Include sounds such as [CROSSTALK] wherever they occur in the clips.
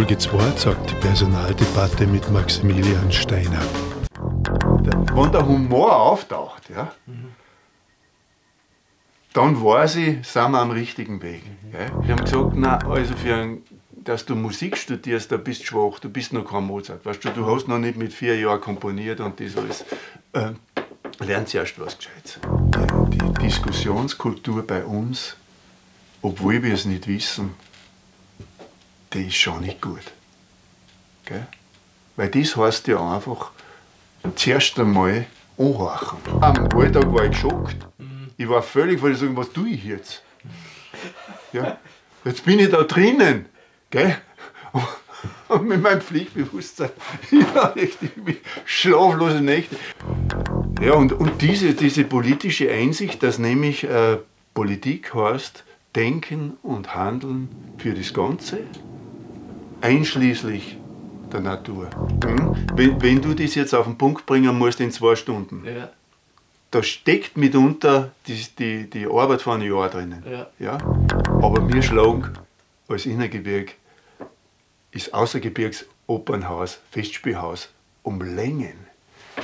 Folge 2 sagt die Personaldebatte mit Maximilian Steiner. Wenn der Humor auftaucht, ja, dann weiß ich, sind wir am richtigen Weg. Gell? Wir haben gesagt, na, also für ein, dass du Musik studierst, da bist du schwach, du bist noch kein Mozart. Weißt du, du hast noch nicht mit vier Jahren komponiert und das alles. Äh, lernst erst was Gescheites. Die, die Diskussionskultur bei uns, obwohl wir es nicht wissen, die ist schon nicht gut. Gell? Weil das heißt ja einfach, zuerst einmal anhorchen. Am Alltag war ich geschockt. Ich war völlig, weil ich sagen, was tue ich jetzt? Ja, jetzt bin ich da drinnen. Gell? Und mit meinem Pflichtbewusstsein, [LAUGHS] ja, echt, schlaflose Nächte. Ja, und, und diese, diese politische Einsicht, dass nämlich äh, Politik heißt, denken und handeln für das Ganze, einschließlich der Natur. Mhm. Wenn, wenn, du das jetzt auf den Punkt bringen musst in zwei Stunden, ja. da steckt mitunter die, die, die Arbeit von einem Jahr drinnen. Ja. ja? Aber wir schlagen als Innergebirg ist Außergebirgsopernhaus, Festspielhaus um Längen,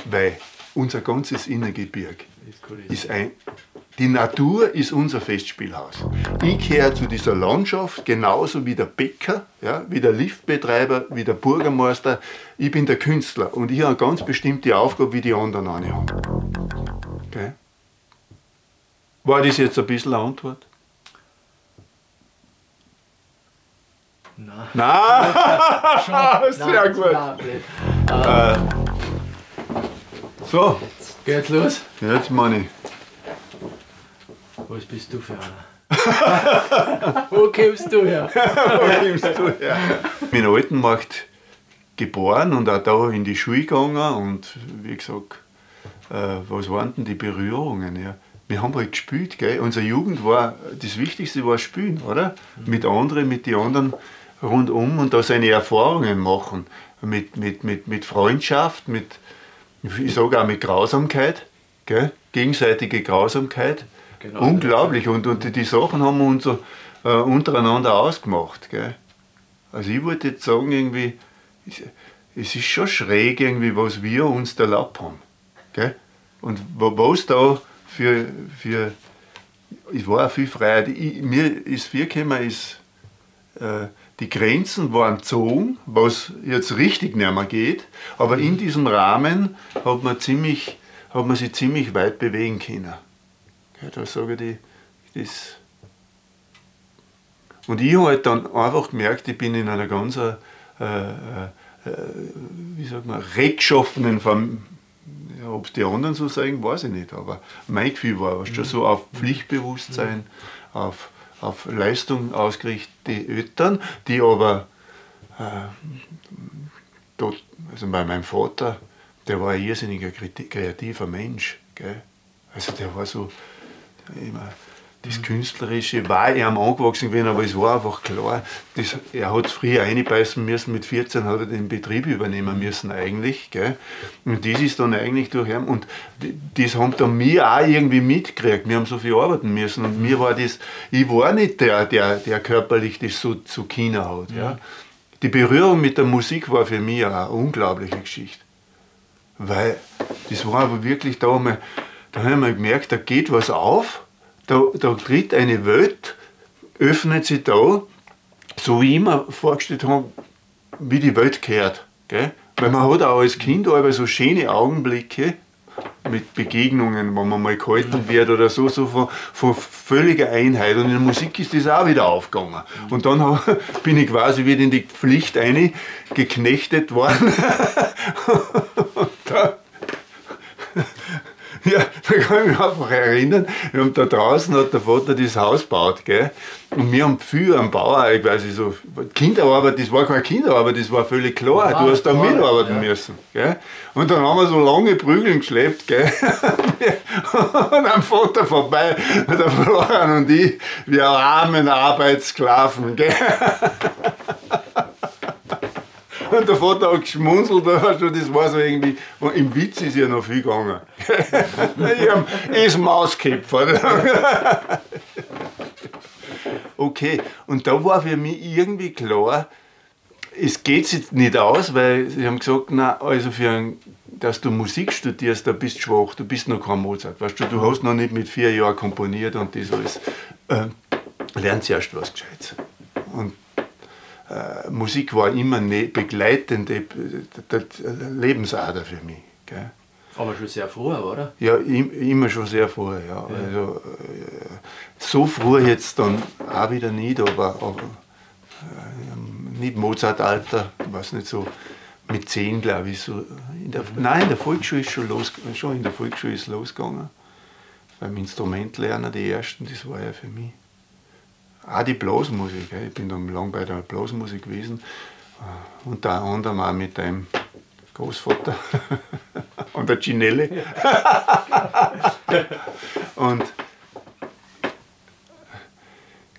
weil unser ganzes Innergebirg ist ein, die Natur ist unser Festspielhaus. Ich gehöre zu dieser Landschaft genauso wie der Bäcker, ja, wie der Liftbetreiber, wie der Bürgermeister. Ich bin der Künstler und ich habe eine ganz bestimmte Aufgabe, wie die anderen eine haben. Okay? War das jetzt ein bisschen eine Antwort? Nein. [LAUGHS] [LAUGHS] Nein! Sehr gut. Nein, äh, so. Jetzt geht's los. Jetzt, Manni. Was bist du für einer? [LAUGHS] Wo kommst du her? [LAUGHS] Wo kommst du her? Ich bin in Altenmarkt geboren und auch da in die Schule gegangen und wie gesagt, äh, was waren denn die Berührungen? Ja? Wir haben halt gespielt, gell? Unsere Jugend war, das Wichtigste war Spielen, oder? Mhm. Mit anderen, mit den anderen rundum und da seine Erfahrungen machen. Mit, mit, mit, mit Freundschaft, mit, ich sage auch mit Grausamkeit, gell? gegenseitige Grausamkeit. Genau, Unglaublich. Und, und die Sachen haben wir uns so, äh, untereinander ausgemacht. Gell? Also ich wollte jetzt sagen, irgendwie, es ist schon schräg, irgendwie, was wir uns da erlaubt haben. Gell? Und was da für, für es war auch viel Freiheit. Ich, mir ist viel gekommen, ist, äh, die Grenzen waren gezogen, was jetzt richtig nicht mehr geht, aber in diesem Rahmen hat man, ziemlich, hat man sich ziemlich weit bewegen können. Ja, da sage ich, das. Und ich habe halt dann einfach gemerkt, ich bin in einer ganz, äh, äh, wie sagt man, rechtschaffenen Familie. Ja, Ob es die anderen so sagen, weiß ich nicht, aber mein Gefühl war schon so auf Pflichtbewusstsein, auf auf Leistung ausgerichtete Eltern, die aber äh, dort, also bei meinem Vater, der war ein irrsinniger kreativer Mensch. Gell? Also der war so immer das Künstlerische war ihm angewachsen gewesen, aber es war einfach klar, das, er hat früher einbeißen müssen, mit 14 hat er den Betrieb übernehmen müssen eigentlich. Gell? Und das ist dann eigentlich durch ihn, und das haben dann wir auch irgendwie mitgekriegt, wir haben so viel arbeiten müssen und mir war das, ich war nicht der, der, der körperlich das so zu China hat. Ja? Die Berührung mit der Musik war für mich eine unglaubliche Geschichte. Weil das war aber wirklich da, mal, da haben wir gemerkt, da geht was auf da, da tritt eine Welt, öffnet sich da, so wie ich mir vorgestellt habe, wie die Welt gehört. Gell? Weil man hat auch als Kind aber so schöne Augenblicke mit Begegnungen, wo man mal gehalten wird oder so, so von, von völliger Einheit. Und in der Musik ist das auch wieder aufgegangen. Und dann [LAUGHS] bin ich quasi wieder in die Pflicht geknechtet worden. [LAUGHS] ja, da kann ich mich einfach erinnern, wir haben da draußen hat der Vater das Haus gebaut, gell? Und wir haben viel am Bauer, ich weiß nicht, so Kinderarbeit, das war keine Kinderarbeit, das war völlig klar, du hast da mitarbeiten ja. müssen, gell? Und dann haben wir so lange Prügeln geschleppt, gell? [LAUGHS] und am Vater vorbei, der Florian und ich, wir armen Arbeitssklaven, gell? [LAUGHS] Und der Vater hat geschmunzelt, [LAUGHS] das war so irgendwie, im Witz ist ja noch viel gegangen. [LAUGHS] ich habe das Mausköpfer. [LAUGHS] okay, und da war für mich irgendwie klar, es geht sich nicht aus, weil sie haben gesagt, na, also für ein, dass du Musik studierst, da bist du schwach, du bist noch kein Mozart. Weißt du, du hast noch nicht mit vier Jahren komponiert und das alles. Äh, lernst erst was Gescheites. Und äh, Musik war immer ne begleitende Lebensader für mich. Gell? Aber schon sehr früh, oder? Ja, immer schon sehr früh, ja. ja. Also, äh, so früh jetzt dann auch wieder nicht, aber, aber äh, nicht Mozart-Alter, was nicht so mit zehn, glaube ich. So in der, nein, in der Volksschule ist schon los, schon in der Volksschule ist losgegangen. Beim Instrumentlernen, die ersten, das war ja für mich. Auch die Blasmusik, ich bin dann lang bei der Blasmusik gewesen. Äh, unter anderem auch mit einem Großvater [LAUGHS] und der Ginelle. [LAUGHS] und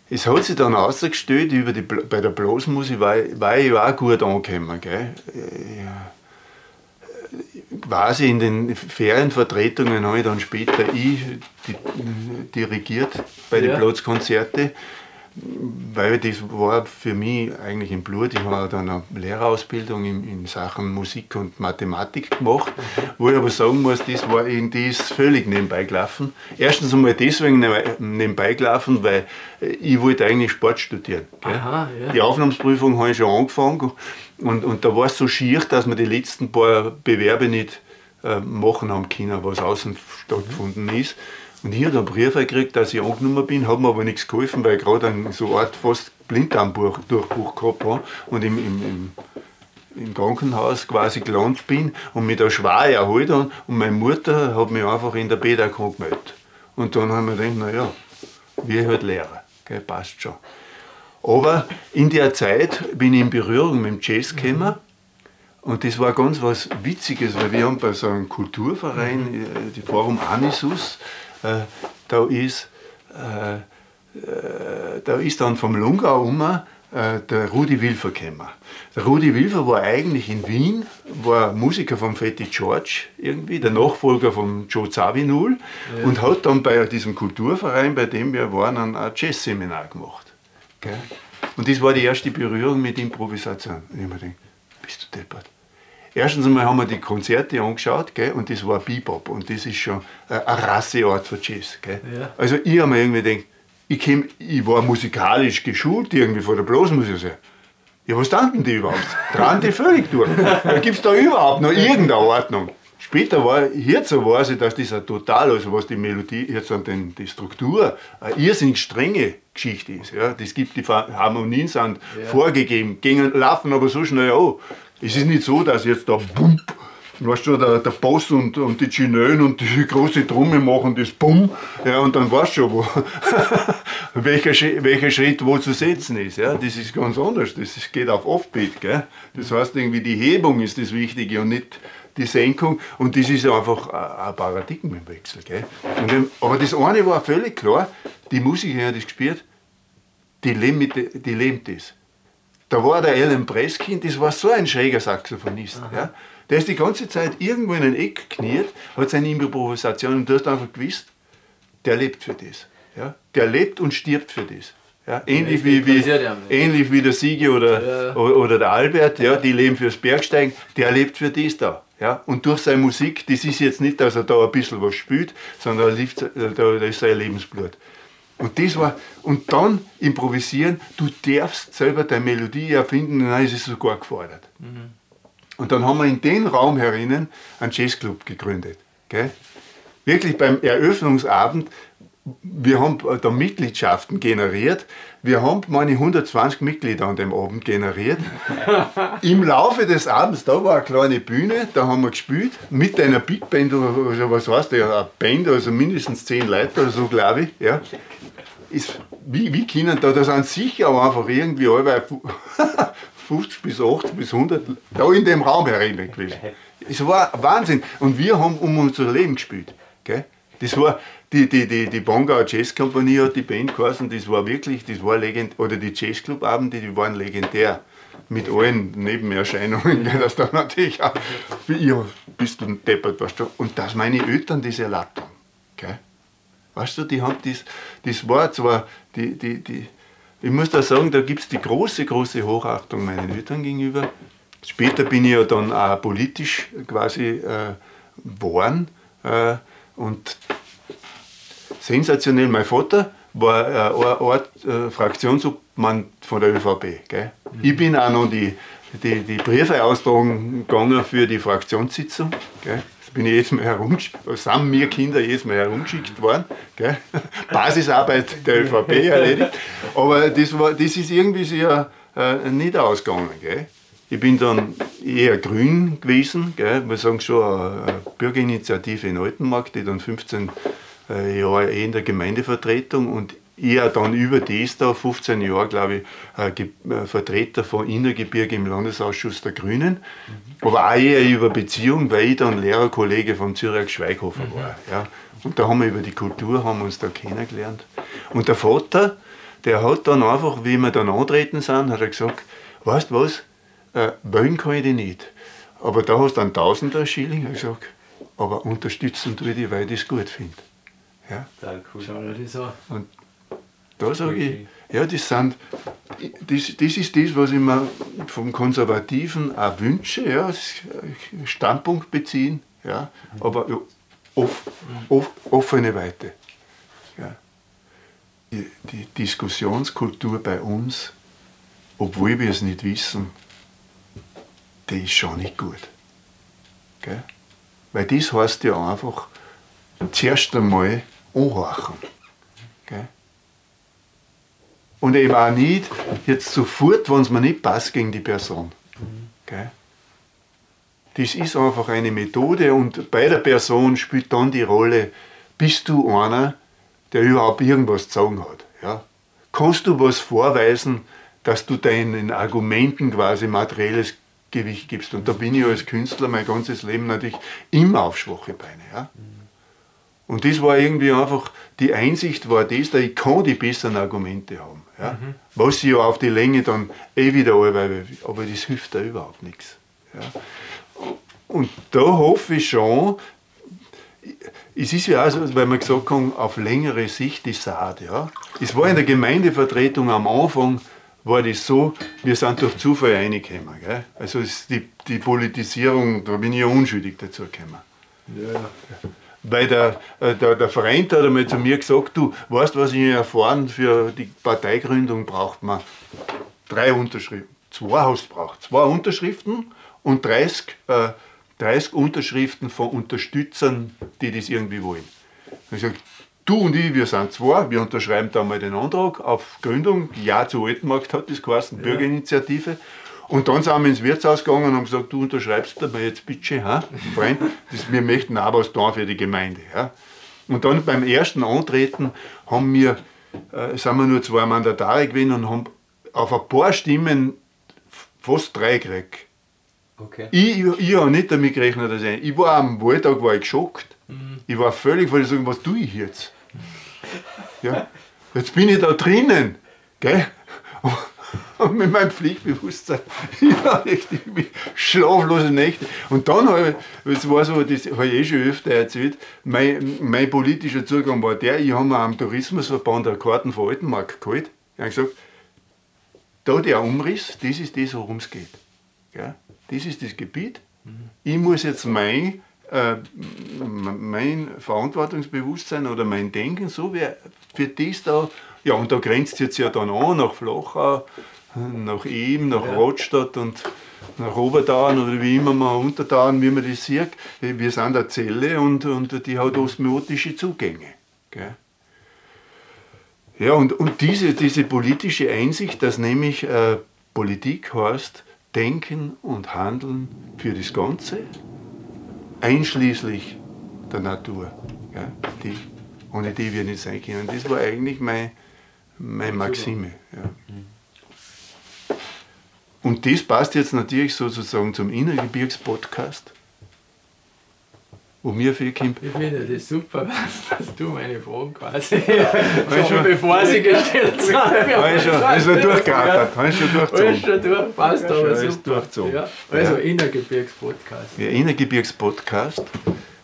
es hat sich dann ausgestellt, über die, bei der Blasmusik war, war ich auch gut angekommen. Gell? Quasi in den Ferienvertretungen habe ich dann später ich dirigiert bei den ja. Platzkonzerten weil das war für mich eigentlich im Blut. Ich habe dann eine Lehrerausbildung in, in Sachen Musik und Mathematik gemacht, wo ich aber sagen muss, das war in das völlig nebenbei gelaufen. Erstens einmal deswegen nebenbei gelaufen, weil ich wollte eigentlich Sport studieren. Aha, ja. Die Aufnahmsprüfung habe ich schon angefangen und, und da war es so schier, dass wir die letzten paar Bewerbe nicht äh, machen haben können, was außen stattgefunden ist. Und ich habe einen Brief gekriegt, dass ich angenommen bin, hat mir aber nichts geholfen, weil ich gerade so eine Art fast Blinddarmdurchbruch gehabt habe und im, im, im, im, Krankenhaus quasi gelandet bin und mich da schwer erholt habe. Und meine Mutter hat mich einfach in der BDK gemeldet. Und dann haben wir gedacht, naja, wir halt Lehrer, gell, passt schon. Aber in der Zeit bin ich in Berührung mit dem Jazz gekommen. Und das war ganz was Witziges, weil wir haben bei so einem Kulturverein, äh, die Forum Anisus, äh, da, ist, äh, äh, da ist dann vom Lungau um der Rudi Wilfer gekommen. Der Rudi Wilfer war eigentlich in Wien, war Musiker von Fetty George irgendwie, der Nachfolger von Joe Zawinul ja. und hat dann bei diesem Kulturverein, bei dem wir waren, ein Jazz-Seminar gemacht. Gell? Und das war die erste Berührung mit Improvisation. Und ich mir gedacht, bist du deppert? Erstens einmal haben wir die Konzerte angeschaut gell, und das war Bebop und das ist schon eine Rasseart für Jazz. Gell. Ja. Also ich habe mir irgendwie gedacht, ich, käm, ich war musikalisch geschult irgendwie vor der Blasmusik. Ja, was tanzen die überhaupt? Trauen die völlig durch. [LAUGHS] Gibt es da überhaupt noch irgendeine Ordnung? Später war, jetzt weiß ich, dass das ein total, also was die Melodie, jetzt an den, die Struktur, eine irrsinnig strenge Geschichte ist. Ja. Das gibt die Harmonien sind ja. vorgegeben, gehen, laufen aber so schnell an. Es ist nicht so, dass jetzt da Bump, weißt du, der, der Boss und, und die Chinönen und die große Trommel machen das Bumm, ja, und dann weißt du schon, wo, [LAUGHS] welcher, welcher Schritt wo zu setzen ist. Ja. Das ist ganz anders, das ist, geht auf Offbeat. Gell. Das heißt, irgendwie die Hebung ist das Wichtige und nicht die Senkung. Und das ist einfach ein Paradigmenwechsel. Gell. Und, aber das eine war völlig klar, die Musiker haben das gespielt, die die leben das. Da war der Alan Preskin, das war so ein schräger Saxophonist. Ja. Der ist die ganze Zeit irgendwo in ein Eck kniet, hat seine Improvisation und du hast einfach gewusst, der lebt für das. Ja. Der lebt und stirbt für das. Ja, ähnlich, wie, wie, ähnlich wie der Siege oder, ja. oder der Albert, ja, die leben fürs Bergsteigen, der lebt für das da. Ja. Und durch seine Musik, das ist jetzt nicht, dass er da ein bisschen was spielt, sondern da, da ist sein Lebensblut. Und das war, und dann improvisieren, du darfst selber deine Melodie erfinden, dann ist es sogar gefordert. Mhm. Und dann haben wir in den Raum herinnen einen Jazzclub gegründet. Gell? Wirklich beim Eröffnungsabend, wir haben da Mitgliedschaften generiert. Wir haben meine 120 Mitglieder an dem Abend generiert. [LAUGHS] Im Laufe des Abends, da war eine kleine Bühne, da haben wir gespielt, mit einer Big Band oder was heißt der, eine Band, also mindestens 10 Leute oder so, glaube ich. Ja ist, wie, wie können da, da sind sicher aber einfach irgendwie alle [LAUGHS] 50 bis 80 bis 100 da in dem Raum herein gewesen. Es war Wahnsinn. Und wir haben um unser Leben gespielt. Gell? Das war, die, die, die, die Bongauer Jazz Company hat die Band geheißen, das war wirklich, das war legend, oder die Jazzclub-Abende, die waren legendär. Mit allen Nebenerscheinungen, [LAUGHS] dass da natürlich auch, ihr bist du deppert, weißt du, und dass meine Eltern das erlaubt haben. Weißt du, die haben das, das war zwar, die, die, die, ich muss da sagen, da gibt es die große, große Hochachtung meinen Eltern gegenüber. Später bin ich ja dann auch politisch quasi äh, geworden. Äh, und sensationell, mein Vater war äh, Ort, äh, Fraktionsobmann von der ÖVP. Gell? Ich bin auch noch die, die, die Briefe austragen gegangen für die Fraktionssitzung. Gell? Bin ich jedes Mal herumgeschickt, sind mir Kinder jedes Mal herumgeschickt worden. Gell? [LAUGHS] Basisarbeit der ÖVP erledigt. Aber das, war, das ist irgendwie sehr äh, nicht ausgegangen. Gell? Ich bin dann eher grün gewesen, gell? wir sagen schon eine Bürgerinitiative in Altenmarkt, die dann 15 äh, Jahre eh in der Gemeindevertretung und eher dann über das da, 15 Jahre, glaube ich, äh, Vertreter von Innergebirge im Landesausschuss der Grünen. Mhm. Aber auch eher über Beziehung, weil ich dann Lehrerkollege vom Zürich Schweighofer mhm. war. Ja. Und da haben wir über die Kultur haben uns da kennengelernt. Und der Vater, der hat dann einfach, wie wir dann antreten sind, hat er gesagt, weißt du was, äh, wollen kann ich dich nicht. Aber da hast du einen Tausender Schilling. Ich gesagt, aber unterstützen tue ich dich, weil ich das gut finde. Ja? Total cool. Schau dir das an. Und da sage ich, ja, das, sind, das, das ist das, was ich mir vom Konservativen auch wünsche, ja, Standpunkt beziehen, ja, aber off, off, offene Weite. Ja. Die, die Diskussionskultur bei uns, obwohl wir es nicht wissen, die ist schon nicht gut. Gell? Weil das heißt ja einfach, zuerst einmal anhorchen. Gell? Und eben auch nicht jetzt sofort, wenn es mir nicht passt, gegen die Person. Gell? Das ist einfach eine Methode und bei der Person spielt dann die Rolle, bist du einer, der überhaupt irgendwas zu sagen hat. Ja? Kannst du was vorweisen, dass du deinen Argumenten quasi materielles Gewicht gibst? Und da bin ich als Künstler mein ganzes Leben natürlich immer auf schwache Beine. Ja? Und das war irgendwie einfach, die Einsicht war das, dass ich kann die besseren Argumente haben. Ja? Mhm. Was ich ja auf die Länge dann eh wieder arbeite, aber das hilft da überhaupt nichts. Ja? Und da hoffe ich schon, es ist ja auch so, weil wir gesagt haben, auf längere Sicht die Saat. Ja? Es war in der Gemeindevertretung am Anfang, war das so, wir sind durch Zufall reingekommen. Gell? Also die, die Politisierung, da bin ich ja unschuldig dazu gekommen. Ja weil der, äh, der, der Verein hat einmal zu mir gesagt, du weißt, was ich erfahren für die Parteigründung braucht man drei Unterschriften. Zwei hast du braucht. Zwei Unterschriften und 30, äh, 30 Unterschriften von Unterstützern, die das irgendwie wollen. Ich sage, du und ich, wir sind zwei, wir unterschreiben da mal den Antrag auf Gründung. Ja zu Altenmarkt hat das geheißen, Bürgerinitiative. Und dann sind wir ins Wirtshaus gegangen und haben gesagt, du unterschreibst dabei jetzt bitte, ha? Freund, das, wir möchten auch was tun für die Gemeinde. Ja? Und dann beim ersten Antreten haben wir, äh, sind wir nur zwei Mandatare gewesen und haben auf ein paar Stimmen fast drei gekriegt. Okay. Ich, ich, ich habe nicht damit gerechnet, dass ich, ich war am Wahltag war ich geschockt. Mhm. Ich war völlig vor sagen, was tue ich jetzt? Ja, jetzt bin ich da drinnen. Gell? Und [LAUGHS] mit meinem Pflichtbewusstsein, [LAUGHS] ja, echt schlaflose Nächte. Und dann habe ich, das war so, das habe ich eh schon öfter erzählt, mein, mein politischer Zugang war der, ich habe mir am Tourismusverband eine Karten von Altenmarkt geholt. Ich habe gesagt, da der Umriss, das ist das, worum es geht. Ja? Das ist das Gebiet. Ich muss jetzt mein, äh, mein Verantwortungsbewusstsein oder mein Denken so wie für das da, ja, und da grenzt es jetzt ja dann an nach Flachau, nach ihm, nach ja. Rotstadt und nach Obertauern oder wie immer man Untertauern, wie man das sieht. Wir sind eine Zelle und, und die hat osmotische Zugänge. Gell? Ja, und, und diese, diese politische Einsicht, dass nämlich äh, Politik heißt, Denken und Handeln für das Ganze, einschließlich der Natur, gell? Die, ohne die wir nicht sein können. Das war eigentlich meine, meine Maxime. Ja. Und das passt jetzt natürlich sozusagen zum Innergebirgs-Podcast, wo mir viel kommt. Ich finde das super, [LAUGHS] dass du meine Fragen quasi [LAUGHS] schon, schon bevor sie gestellt sind. Habe schon, ist schon durchgerattert, habe schon durchgezogen. Ist schon durch, passt aber super. Durchgezogen. Ja, also ja. Innergebirgs-Podcast. Ja, Innergebirgs-Podcast,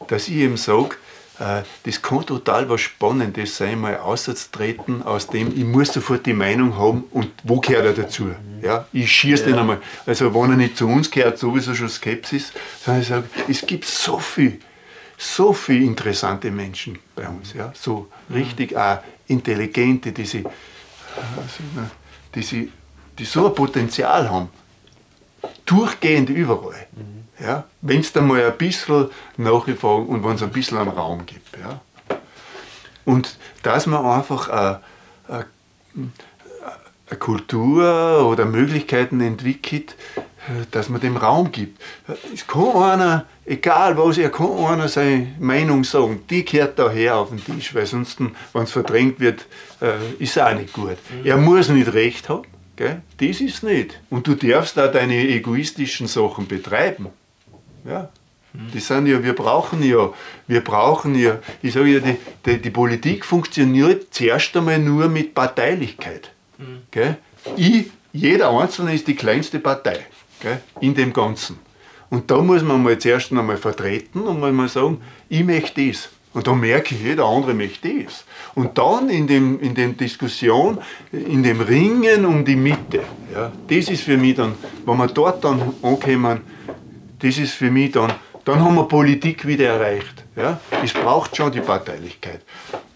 dass ich eben sage, äh, das kann total was Spannendes sein, mal auszutreten aus dem, ich muss sofort die Meinung haben und wo gehört er dazu? Ja, ich schieße ja. den einmal. Also wenn er nicht zu uns gehört, sowieso schon Skepsis, sondern ich sage, es gibt so viel, so viele interessante Menschen bei uns, ja, so richtig auch intelligente, die, sie, die, sie, die so ein Potenzial haben, durchgehend überall. Mhm. Ja? Wenn es dann mal ein bisschen nachgefragt und wenn es ein bisschen einen Raum gibt. Ja? Und dass man einfach eine, eine, eine Kultur oder Möglichkeiten entwickelt, dass man dem Raum gibt. Es kann einer, egal was, er kann einer seine Meinung sagen, die gehört daher auf den Tisch, weil sonst, wenn es verdrängt wird, äh, ist es auch nicht gut. Mhm. Er muss nicht recht haben, gell? das ist nicht. Und du darfst auch deine egoistischen Sachen betreiben. Ja. Die sind ja, wir brauchen ja, wir brauchen ja, ich sage ja, die, die, die, Politik funktioniert zuerst einmal nur mit Parteilichkeit. Gell? Ich, jeder Einzelne ist die kleinste Partei gell? in dem Ganzen. Und da muss man mal zuerst einmal vertreten und mal sagen, ich möchte das. Und dann merke ich, jeder andere möchte das. Und dann in dem, in dem Diskussion, in dem Ringen um die Mitte, ja, das ist für mich dann, wenn wir dort dann ankommen, das ist für mich dann, dann haben wir Politik wieder erreicht. Ja? Es braucht schon die Parteilichkeit.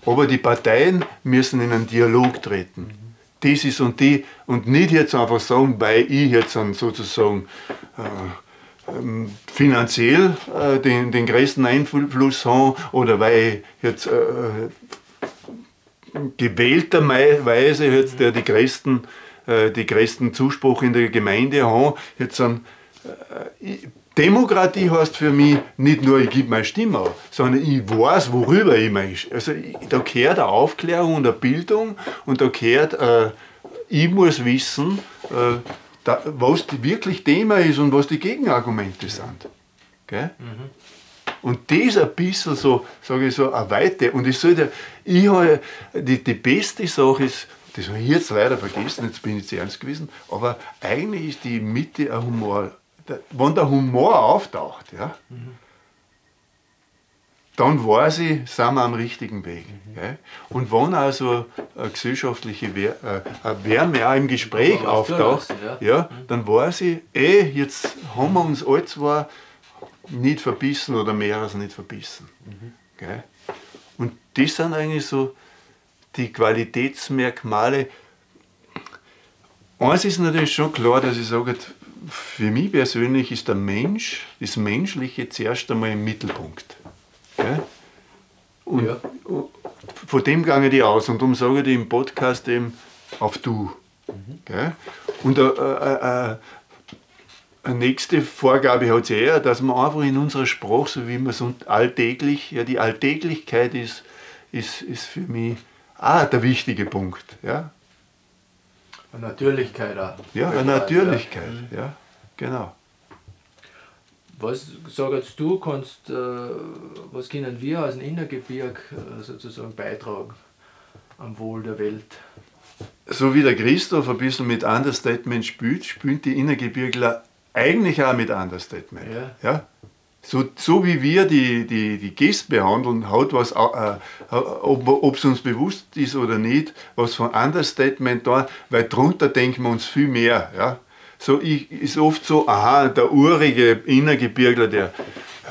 Aber die Parteien müssen in einen Dialog treten. Das ist und die, und nicht jetzt einfach sagen, weil ich jetzt sozusagen äh, ähm, finanziell äh, den, den größten Einfluss habe oder weil ich jetzt äh, gewählterweise jetzt der die größten, äh, die größten Zuspruch in der Gemeinde habe, jetzt dann, Demokratie heißt für mich nicht nur, ich gebe meine Stimme auf, sondern ich weiß, worüber ich meine. Also da gehört eine Aufklärung und eine Bildung und da gehört, äh, ich muss wissen, äh, da, was wirklich Thema ist und was die Gegenargumente sind. Mhm. Und das ein bisschen so, sage ich so, eine Weite. Und ich sollte, ich habe, die, die beste Sache ist, das habe ich jetzt leider vergessen, jetzt bin ich zu ernst gewesen, aber eigentlich ist die Mitte ein Humor wenn der Humor auftaucht, ja, mhm. dann weiß ich, sind wir am richtigen Weg. Mhm. Und wenn also eine gesellschaftliche Wär, äh, Wärme auch im Gespräch ja, auftaucht, ja. ja mhm. dann weiß ich, eh, jetzt haben wir uns alle zwar nicht verbissen oder mehr als nicht verbissen. Mhm. Und das sind eigentlich so die Qualitätsmerkmale. Eins ist natürlich schon klar, dass ich sage, für mich persönlich ist der Mensch, das Menschliche zuerst einmal im Mittelpunkt. Gell? Und ja. von dem gehe ich aus und darum sage ich im Podcast eben auf du. Mhm. Gell? Und eine, äh, äh, äh, eine nächste Vorgabe hat es eher, dass man einfach in unserer Sprache, so wie man es alltäglich, ja die Alltäglichkeit ist, ist, ist für mich auch der wichtige Punkt. Ja? Eine Natürlichkeit auch. Ja, eine Natürlichkeit, ja. ja, genau. Was sagst du, kannst, äh, was können wir als Innergebirg äh, sozusagen beitragen am Wohl der Welt? So wie der Christoph ein bisschen mit Understatement spielt, spielen die Innergebirgler eigentlich auch mit Understatement. Ja. ja? So, so wie wir die, die, die Gäste behandeln, hat was, äh, ob es uns bewusst ist oder nicht, was von Understatement da, weil drunter denken wir uns viel mehr. Ja? So ich, ist oft so, aha, der urige Innergebirgler, der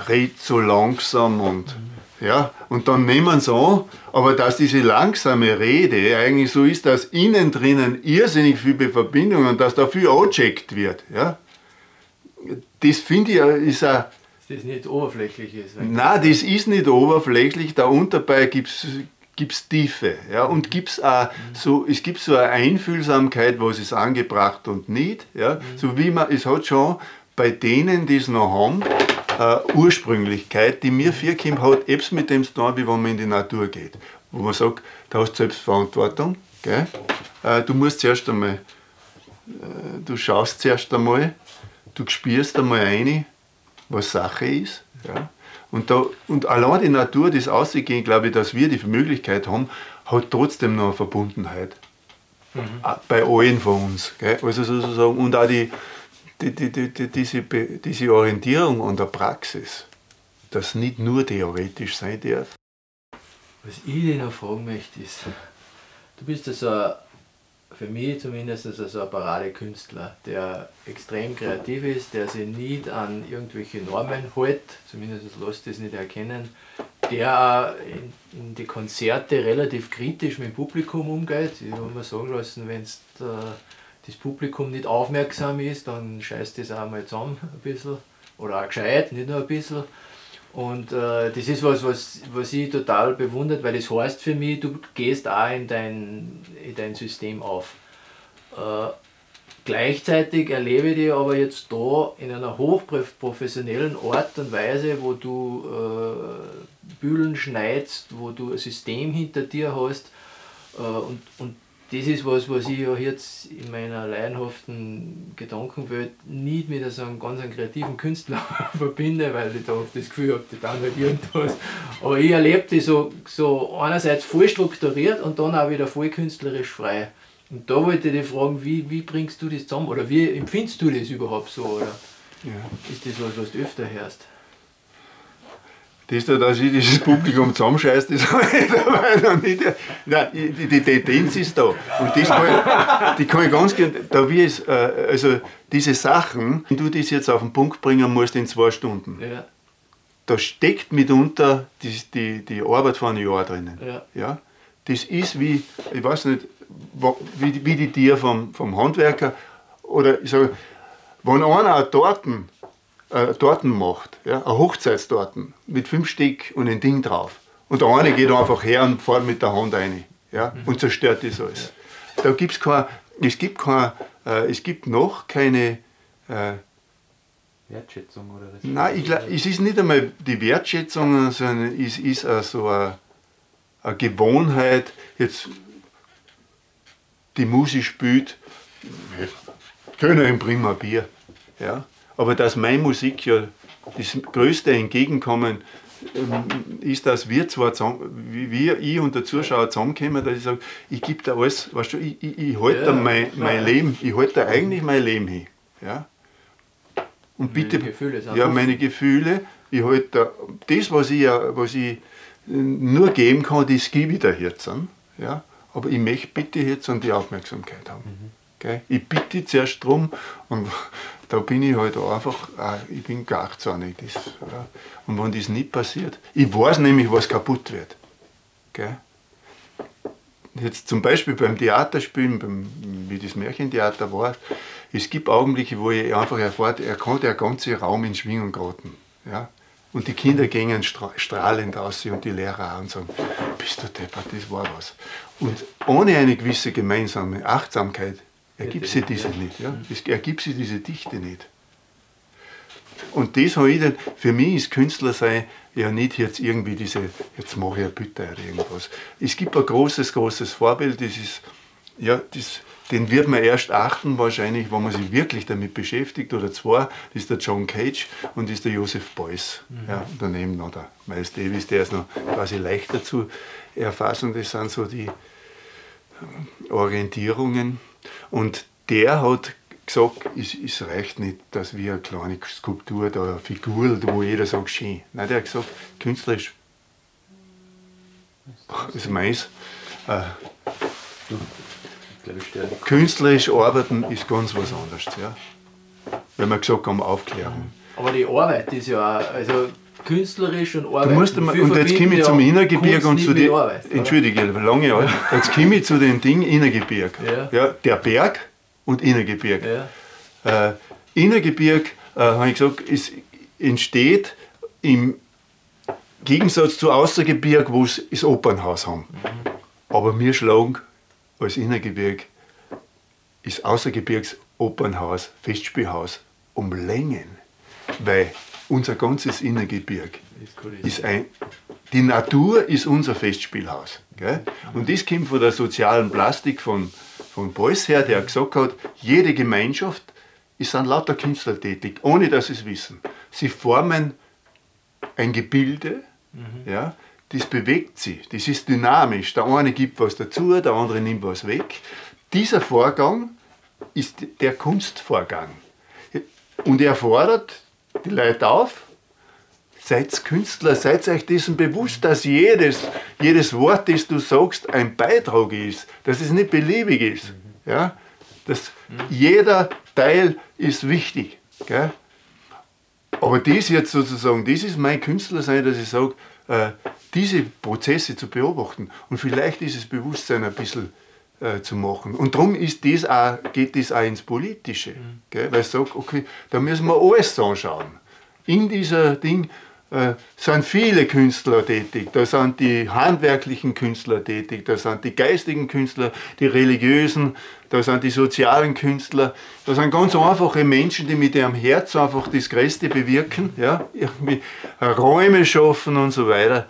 redet so langsam und ja, und dann nehmen sie an, aber dass diese langsame Rede eigentlich so ist, dass innen drinnen irrsinnig viele Verbindungen und dass da viel angecheckt wird, ja, das finde ich ist ein das nicht oberflächlich ist. Nein, das ist nicht oberflächlich. Da unterbei gibt es Tiefe. Ja? Und gibt's auch so, es gibt so eine Einfühlsamkeit, was ist angebracht und nicht. Ja? So wie man, es hat schon bei denen, die es noch haben, äh, Ursprünglichkeit, die mir vier Kim hat, ebs mit dem tun, wie wenn man in die Natur geht. Wo man sagt, du hast Selbstverantwortung. Gell? Äh, du musst zuerst einmal, äh, du schaust zuerst einmal, du spürst einmal rein, was Sache ist. Ja. Und, da, und allein die Natur, das Aussehen, glaube ich, dass wir die Möglichkeit haben, hat trotzdem noch eine Verbundenheit. Mhm. Bei allen von uns. Gell? Also sozusagen, und auch die, die, die, die, diese, diese Orientierung an der Praxis, dass nicht nur theoretisch sein darf, Was ich dich noch fragen möchte ist, du bist ja so ein, für mich zumindest so ein Paradekünstler, der extrem kreativ ist, der sich nicht an irgendwelche Normen hält, zumindest lässt das nicht erkennen, der in, in, die Konzerte relativ kritisch mit dem Publikum umgeht. Ich habe mir sagen lassen, wenn das Publikum nicht aufmerksam ist, dann scheißt das auch mal zusammen ein bisschen. Oder auch gescheit, nicht nur ein bisschen. Und äh, das ist was, was, was ich total bewundert, weil das heißt für mich, du gehst auch in dein, in dein System auf. Äh, gleichzeitig erlebe ich dich aber jetzt da in einer hochprofessionellen Art und Weise, wo du äh, Bühlen schneidest, wo du ein System hinter dir hast. Äh, und, und das ist was, was ich ja jetzt in meiner laienhaften Gedankenwelt nicht mit so einem ganz kreativen Künstler [LAUGHS] verbinde, weil ich da oft das Gefühl habe, die dann halt irgendwas. Aber ich erlebe die so, so einerseits voll strukturiert und dann auch wieder voll künstlerisch frei. Und da wollte ich dich fragen, wie, wie bringst du das zusammen? Oder wie empfindest du das überhaupt so? Oder ja. ist das was, was du öfter hörst? Das da, dass ich dieses Publikum zusammenscheiße, das [LAUGHS] habe ich dabei noch nicht. Nein, die, Tendenz ist da. Und das kann ich, die kann ich ganz gerne, da wie es, äh, also diese Sachen, wenn du das jetzt auf den Punkt bringen musst in zwei Stunden, ja. da steckt mitunter die, die, die Arbeit von einem Jahr drinnen. Ja. ja. Das ist wie, ich weiß nicht, wie, wie die Tier vom, vom Handwerker, oder ich sage, wenn einer eine Torten äh, Torten macht, ja, eine Hochzeitstorten mit fünf Stück und ein Ding drauf. Und der eine geht einfach her und fährt mit der Hand rein ja, mhm. und zerstört das alles. Da gibt's kein, es, gibt kein, äh, es gibt noch keine äh, Wertschätzung oder was? Nein, ich glaub, es ist nicht einmal die Wertschätzung, sondern es ist auch so eine, eine Gewohnheit, jetzt die Musik spielt, Königin, bring mal Bier. Ja? Aber dass meine Musik ja das größte Entgegenkommen ähm, ist, dass wir zwar zusammen, wir, ich und der Zuschauer zusammenkommen, dass ich sage, ich gebe da alles, weißt du, ich, ich, ich halte ja, da mein, mein Leben, ich halte da eigentlich mein Leben hin. Ja? Und bitte, meine Gefühle ja, meine Gefühle, ich halte da, das, was ich, was ich nur geben kann, das gebe ich da jetzt an. Ja? Aber ich möchte bitte jetzt an die Aufmerksamkeit haben. Mhm. Okay? Ich bitte zuerst darum und da bin ich halt einfach, ich bin gar nicht. Das. Und wenn das nicht passiert, ich weiß nämlich, was kaputt wird. Gell? Jetzt zum Beispiel beim Theaterspielen, beim, wie das Märchentheater war, es gibt Augenblicke, wo ich einfach erfahre, er kann der ganze Raum in Schwingung geraten. Ja? Und die Kinder gehen strahlend aus und die Lehrer auch und sagen, bist du deppert, das war was. Und ohne eine gewisse gemeinsame Achtsamkeit ergibt sich diese nicht. Ja? Es ergibt sich diese Dichte nicht. Und das habe ich dann, für mich ist Künstler sein ja nicht jetzt irgendwie diese, jetzt mache ich eine Bitte oder irgendwas. Es gibt ein großes, großes Vorbild, das ist, ja, das, den wird man erst achten, wahrscheinlich, wenn man sich wirklich damit beschäftigt, oder zwar, das ist der John Cage und das ist der Joseph Beuys. Mhm. Ja, daneben noch der Miles Davis, der ist noch quasi leichter zu erfassen, das sind so die Orientierungen. Und der hat gesagt, es, es reicht nicht, dass wir eine kleine Skulptur da, eine Figur, wo jeder sagt, schön. Nein, der hat gesagt, künstlerisch, ist meins. Äh, künstlerisch arbeiten ist ganz was anderes. Ja? Wenn wir gesagt haben, Aufklärung. Aber die Arbeit ist ja auch, also künstlerisch und Arbeit. Du musst einmal, und jetzt komme ich zum Innergebirge und zu den. Entschuldige, lange Jahre. [LAUGHS] Jetzt komme ich zu dem Ding Innergebirg. Ja. ja. der Berg und Innergebirg. Ja. Äh, Innergebirg, äh, habe ich gesagt, es entsteht im Gegensatz zu Außergebirg, wo es das Opernhaus haben. Mhm. Aber wir schlagen als Innergebirg ist Außergebirgs Opernhaus, Festspielhaus um Längen, weil unser ganzes Innergebirg ist ein. Die Natur ist unser Festspielhaus. Gell? Und das kommt von der sozialen Plastik von, von Beuys her, der gesagt hat, jede Gemeinschaft ist an lauter Künstler tätig, ohne dass sie es wissen. Sie formen ein Gebilde, mhm. ja, das bewegt sie, das ist dynamisch. Der eine gibt was dazu, der andere nimmt was weg. Dieser Vorgang ist der Kunstvorgang. Und er fordert die Leute auf, seid Künstler, seid euch dessen bewusst, dass jedes, jedes Wort, das du sagst, ein Beitrag ist, dass es nicht beliebig ist. Ja? Dass jeder Teil ist wichtig. Gell? Aber das jetzt sozusagen, das ist mein Künstlersein, dass ich sage, äh, diese Prozesse zu beobachten und vielleicht dieses Bewusstsein ein bisschen äh, zu machen. Und darum ist das auch, geht das auch ins Politische. Mhm. Gell? Weil ich sage, okay, da müssen wir alles anschauen. In dieser Ding, äh, sind viele Künstler tätig. Da sind die handwerklichen Künstler tätig, da sind die geistigen Künstler, die religiösen, da sind die sozialen Künstler. Da sind ganz einfache Menschen, die mit ihrem Herz einfach das Größte bewirken, ja? irgendwie Räume schaffen und so weiter.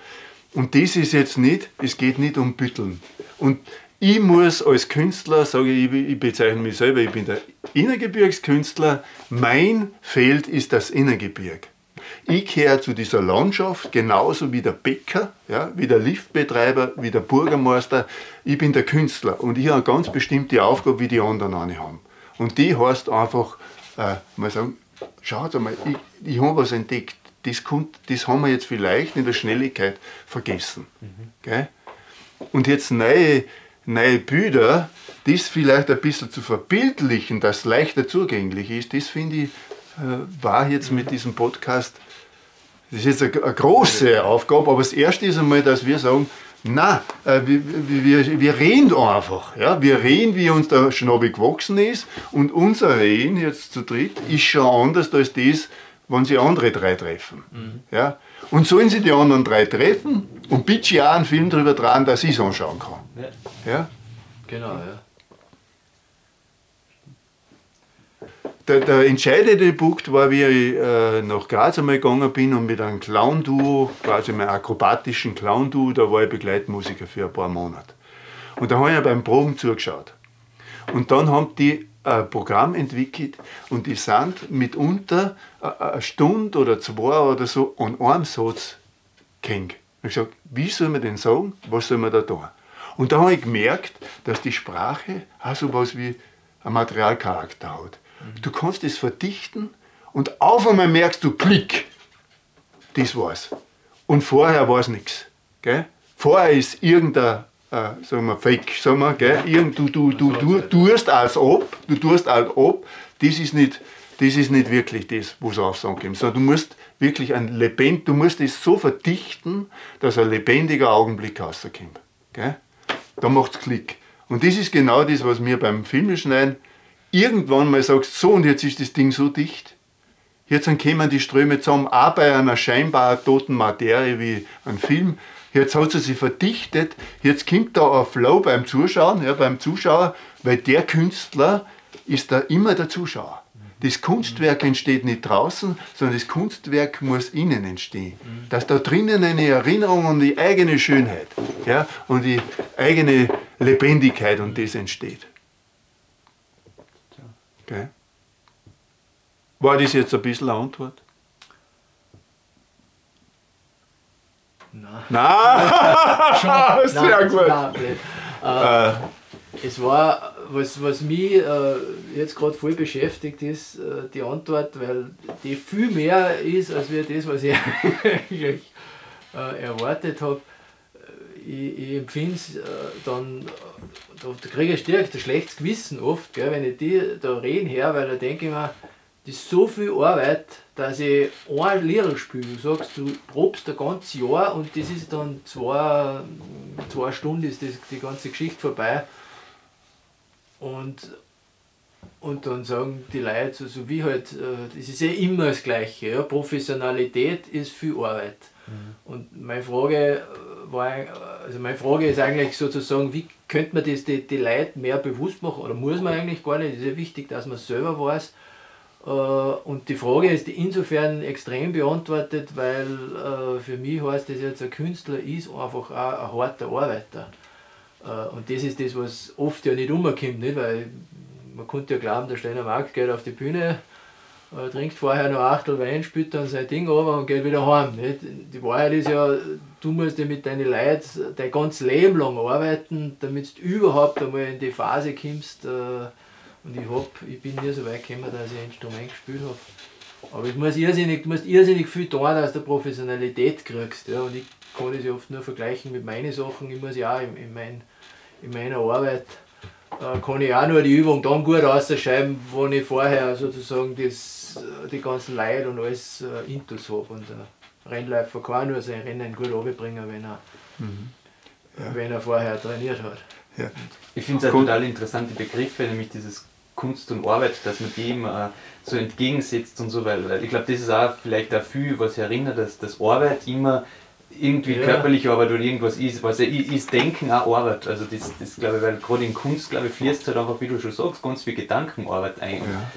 Und das ist jetzt nicht, es geht nicht um Bütteln. Und ich muss als Künstler, sage ich, ich bezeichne mich selber, ich bin der Innergebirgskünstler, mein Feld ist das Innergebirg. Ich gehöre zu dieser Landschaft genauso wie der Bäcker, ja, wie der Liftbetreiber, wie der Bürgermeister. Ich bin der Künstler und ich habe eine ganz bestimmte Aufgabe, wie die anderen eine haben. Und die heißt einfach, äh, mal sagen, schaut einmal, ich, ich habe was entdeckt. Das, kommt, das haben wir jetzt vielleicht in der Schnelligkeit vergessen. Mhm. Und jetzt neue, neue Bilder, das vielleicht ein bisschen zu verbildlichen, das leichter zugänglich ist, das finde ich, äh, war jetzt mit diesem Podcast das ist jetzt eine, große Aufgabe, aber das Erste ist einmal, dass wir sagen, na, äh, wir, wir, wir reden einfach. Ja? Wir reden, wie uns der Schnabel gewachsen ist und unser Reden jetzt zu dritt ist schon anders als das, wenn sie andere drei treffen. Mhm. Ja? Und sollen sie die anderen drei treffen und bitte auch einen Film darüber tragen, dass ich es anschauen kann. Ja. ja? Genau, ja. der, der entscheidende Punkt war, wie ich äh, nach Graz einmal gegangen bin und mit einem Clown-Duo, quasi einem akrobatischen Clown-Duo, da war ich Begleitmusiker für ein paar Monate. Und da habe ich beim Proben zugeschaut. Und dann haben die ein Programm entwickelt und die sind mitunter eine Stunde oder zwei oder so an einem Satz gehängt. Ich habe gesagt, wie soll man denn sagen, was soll man da tun? Und da habe ich gemerkt, dass die Sprache auch so was wie ein Materialcharakter hat. Du kannst es verdichten und auf einmal merkst du, Klick, das war's. Und vorher war es nichts. Vorher ist irgendein äh, sagen wir, Fake, sagen wir, gell? Irgend, du, du, du, du, tust als ob, du tust als ob, das ist nicht, das ist nicht wirklich das, was Aufsagen gibt, sondern du musst wirklich ein lebend, du musst es so verdichten, dass ein lebendiger Augenblick rauskommt. Gell? Da macht es Klick. Und das ist genau das, was mir beim Filmschneiden irgendwann mal sagst, so und jetzt ist das Ding so dicht, jetzt kommen die Ströme zusammen, auch bei einer scheinbar toten Materie wie ein Film, jetzt hat sie sich verdichtet, jetzt kommt da ein Flow beim Zuschauen, ja, beim Zuschauer, weil der Künstler ist da immer der Zuschauer. Das Kunstwerk entsteht nicht draußen, sondern das Kunstwerk muss innen entstehen. Dass da drinnen eine Erinnerung an die eigene Schönheit ja, und die eigene Lebendigkeit und das entsteht. Okay. War das jetzt ein bisschen eine Antwort? Nein. Nein! Sehr nein, gut. Nein, äh, äh. Es war, was, was mich äh, jetzt gerade voll beschäftigt, ist äh, die Antwort, weil die viel mehr ist, als wir das, was ich [LAUGHS] eigentlich äh, erwartet habe ich, ich empfinde es dann, da, da kriege ich direkt ein schlechtes Gewissen oft, gell, wenn ich die da reden her, weil da denke ich mir, das ist so viel Arbeit, dass ich ein Lied spiele. Du sagst, du probst ein ganzes Jahr und das ist dann zwei, zwei Stunden ist das, die ganze Geschichte vorbei. Und, und dann sagen die Leute, so, so wie halt, äh, das ist ja immer das Gleiche. Ja? Professionalität ist viel Arbeit. Mhm. Und meine Frage war, also meine Frage ist eigentlich sozusagen, wie könnte man das die, die Leute mehr bewusst machen oder muss man eigentlich gar nicht? Es ist ja wichtig, dass man es selber weiß. Äh, und die Frage ist insofern extrem beantwortet, weil äh, für mich heißt das jetzt, ein Künstler ist einfach auch ein harter Arbeiter. Äh, und das ist das, was oft ja nicht umkommt, nicht? weil man könnte ja glauben, der Steiner Markt geht auf die Bühne, trinkt vorher noch Achtel Wein, spült dann sein Ding runter und geht wieder heim. Nicht? Die Wahrheit ist ja, du musst ja mit deinen Leuten dein ganzes Leben lang arbeiten, damit du überhaupt einmal in die Phase kommst. Äh, und ich, hab, ich bin nie so weit gekommen, dass ich ein Instrument gespielt habe. Aber es muss irrsinnig, du musst irrsinnig viel tun, dass du Professionalität kriegst. Ja? Und ich kann das ja oft nur vergleichen mit meinen Sachen. Ich muss ja auch in, in, mein, in meiner Arbeit äh, kann ich auch nur die Übung dann gut ausschreiben, wo ich vorher sozusagen das, äh, die ganzen Leute und alles äh, intus habe. Und der Rennläufer kann nur sein Rennen gut runterbringen, wenn er, mhm. ja. wenn er vorher trainiert hat. Ja. Ich finde es auch total interessante Begriffe, nämlich dieses Kunst und Arbeit, dass man dem äh, so entgegensetzt und so, weil, weil ich glaube, das ist auch vielleicht auch viel, was erinnert, dass, dass Arbeit immer irgendwie ja. körperliche Arbeit oder irgendwas ist, was er ist Denken auch Arbeit. Also das, das glaube ich, weil gerade in Kunst, glaube ich, fließt halt einfach, wie du schon sagst, ganz viel Gedankenarbeit ein. Ja.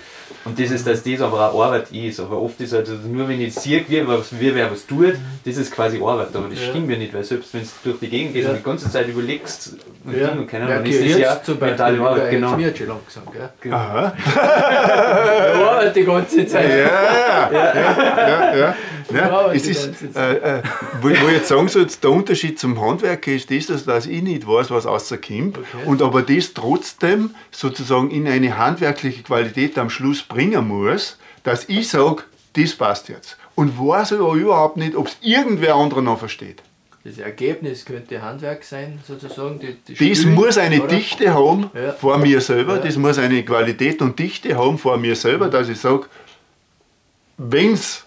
Und das ist, dass das aber auch Arbeit ist. Aber oft ist halt also nur, wenn ich sehe, wie, was, wie wer was tut, das ist quasi Arbeit. Aber das ja. stimmt ja nicht, weil selbst wenn du durch die Gegend gehst ja. und die ganze Zeit überlegst und ja. und keine Ahnung, ist das ja zum mentale Arbeit. Genau. Jetzt schon langsam, gell? Genau. Aha. [LAUGHS] [LAUGHS] Arbeit die ganze Zeit. Ja, ja, ja. ja, ja. [LAUGHS] es ist, äh, äh, wo, wo ich jetzt sagen soll, der Unterschied zum Handwerker ist das, dass ich nicht weiß, was außerkommt okay. und aber das trotzdem sozusagen in eine handwerkliche Qualität am Schluss bringen muss, dass ich sage, das passt jetzt. Und weiß aber überhaupt nicht, ob es irgendwer anderer noch versteht. Das Ergebnis könnte Handwerk sein, sozusagen. Die, die das muss eine oder? Dichte haben ja. vor mir selber, ja. das muss eine Qualität und Dichte haben vor mir selber, dass ich sage, wenn es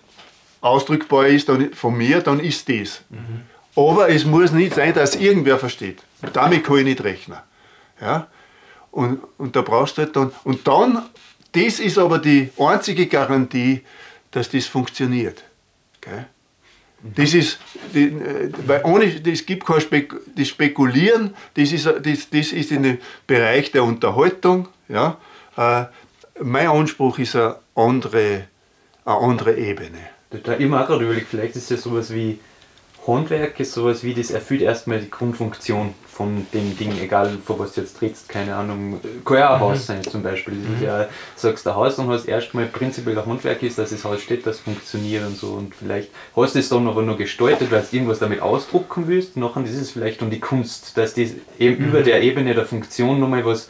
ausdrückbar ist dann, von mir, dann ist das. Mhm. Aber es muss nicht sein, dass irgendwer versteht. Damit kann ich nicht rechnen. Ja? Und, und da brauchst du halt dann, und dann das ist aber die einzige Garantie, dass das funktioniert. Gell? Das ist, die, äh, weil ohne, das gibt kein Spek das Spekulieren, das ist, das, das ist in dem Bereich der Unterhaltung. Ja? Äh, mein Anspruch ist eine andere, eine andere Ebene. Da immer auch gerade überlegt, vielleicht ist es sowas wie Handwerk, ist sowas wie das erfüllt erstmal die Grundfunktion von dem Ding, egal vor was du jetzt trittst, keine Ahnung, kann ja ein Haus mhm. sein zum Beispiel. Mhm. ja, sagst ein Haus und hast erstmal prinzipiell ein Handwerk ist, dass das Haus steht, das funktioniert und so und vielleicht hast du es dann aber nur gestaltet, weil du irgendwas damit ausdrucken willst, nachher ist es vielleicht um die Kunst, dass das eben mhm. über der Ebene der Funktion nochmal was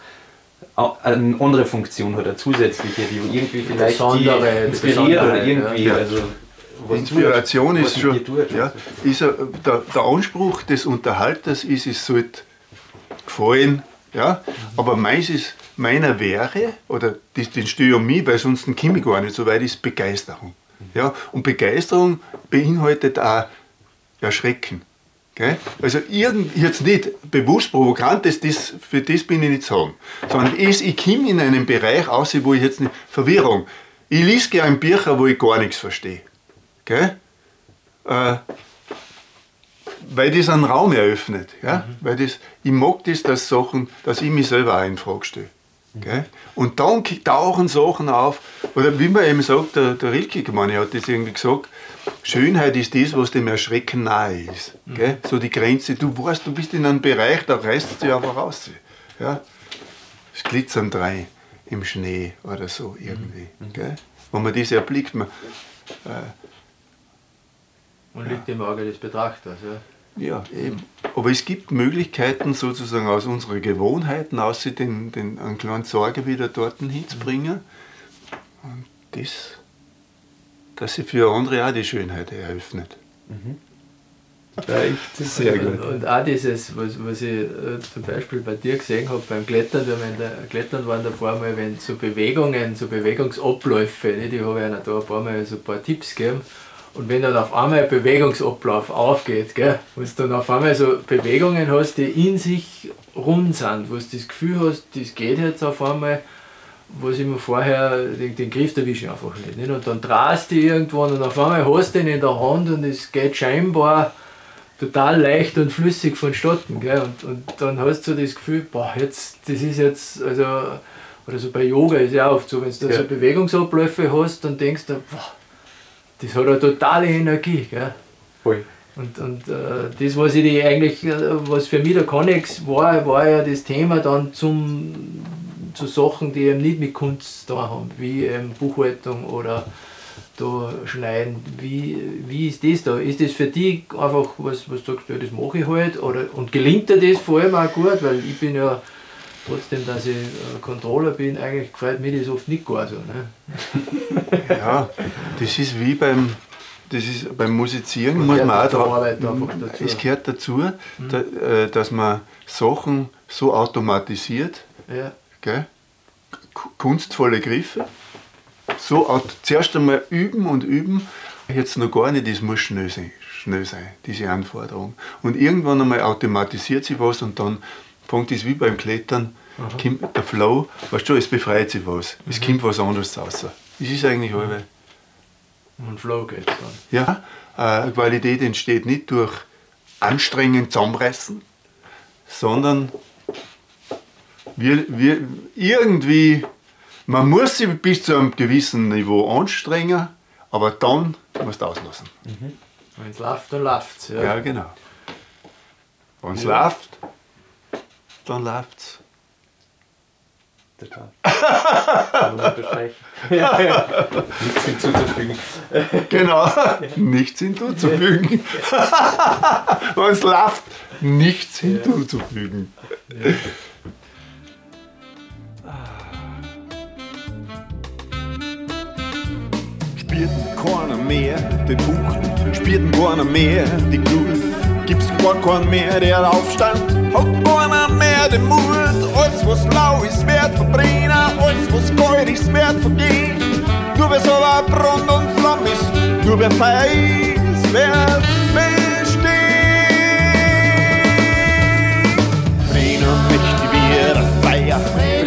eine andere Funktion hat, eine zusätzliche, die irgendwie vielleicht die inspiriert oder irgendwie, ja. also Inspiration ist schon, ja, ist der, der, Anspruch des Unterhalters ist, es sollte gefallen, ja, aber meins ist, meiner wäre, oder das, den stehe um mich, weil sonst komme ich gar nicht so weit, ist Begeisterung. Ja, und Begeisterung beinhaltet auch Erschrecken. Gell? Also irgend, jetzt nicht bewusst provokant, das, das, für das bin ich nicht sagen, sondern es, ich komme in einen Bereich aus, wo ich jetzt nicht, Verwirrung. Ich lese gerne Bücher, wo ich gar nichts verstehe. Gell? Äh, weil das einen Raum eröffnet. Ja? Mhm. Weil das, ich mag das, dass, Sachen, dass ich mich selber auch in Frage stelle. Mhm. Und dann tauchen Sachen auf, oder wie man eben sagt, der, der Rilke meine, hat das irgendwie gesagt, Schönheit ist das, was dem Erschrecken nahe ist. Mhm. So die Grenze, du weißt, du bist in einem Bereich, da reißt es dich einfach raus. Ja? Es glitzern drei im Schnee oder so irgendwie. Mhm. Wenn man das erblickt, man, äh, und liegt im Auge des Betrachters. Ja. ja, eben. Aber es gibt Möglichkeiten, sozusagen aus unseren Gewohnheiten, aus den, den, einen kleinen Sorge wieder dort hinzubringen. Und das, dass sie für andere auch die Schönheit eröffnet. Mhm. Sehr gut. Und, und, auch dieses, was, was ich äh, zum Beispiel bei dir gesehen habe beim Klettern, wir haben der, Klettern waren davor mal, wenn so Bewegungen, so Bewegungsabläufe, nicht? ich habe ja da ein paar Mal so ein paar Tipps gegeben und wenn dann auf einmal ein Bewegungsablauf aufgeht, gell, und du dann auf einmal so Bewegungen hast, die in sich rund sind, wo du das Gefühl hast, das geht jetzt auf einmal, wo sie mir vorher den, den Griff erwischen einfach nicht, nicht. Und dann drehst du irgendwann und auf einmal hast du ihn in der Hand und es geht scheinbar total leicht und flüssig vonstatten. Gell? Und, und dann hast du das Gefühl, boah, jetzt, das ist jetzt, also, oder so bei Yoga ist ja oft so, wenn du ja. so Bewegungsabläufe hast, dann denkst du, boah, das hat eine totale Energie. Gell? Voll. Und, und äh, das, was ich eigentlich, äh, was für mich der Connex war, war ja das Thema dann zum, zu Sachen, die eben nicht mit Kunst da haben, wie ähm, Buchhaltung oder da schneiden. Wie, wie ist das da? Ist das für dich einfach was, was du sagst, ja, das mache ich halt? Oder, und gelingt dir das vor allem auch gut? Weil ich bin ja trotzdem, dass ich äh, Controller bin, eigentlich gefällt mir das oft nicht gar so. Ne? Ja, das ist wie beim, das ist beim Musizieren, muss man auch da, es gehört dazu, mhm. da, äh, dass man Sachen so automatisiert, Ja. gell? Kunstvolle Griffe, so zuerst einmal üben und üben, jetzt noch gar nicht, das muss schnell sein, schnell sein, diese Anforderung. Und irgendwann einmal automatisiert sich was und dann fängt es wie beim Klettern, kommt der Flow, weißt du, es befreit sich was, es kommt was anderes raus. Das ist eigentlich halbe. Und Flow geht's dann. Ja, äh, Qualität entsteht nicht durch anstrengend zusammenreißen, sondern wir, wir irgendwie, man muss sich bis zu einem gewissen Niveau anstrengen, aber dann musst du auslassen. Wenn es läuft, dann läuft's. Ja. Ja, genau. Wenn es läuft, dann läuft's. Total. [LAUGHS] Kann man unterstreichen. ja, [LAUGHS] ja. Nichts hinzuzufügen. Genau, nichts hinzuzufügen. [LAUGHS] Wenn es läuft, nichts hinzuzufügen. Spielt keiner mehr den Buch, spielt keiner mehr die Glut gibt's gar keinen mehr, der aufstand. Hat keiner mehr den Mut, alles was lau ist, wird verbrennen, alles was gold ist, wird vergehen. Nur wer so weit Brand und Flamme ist, nur wer Feuer ist, wird bestehen. Brennen möchte wir ein Feuer.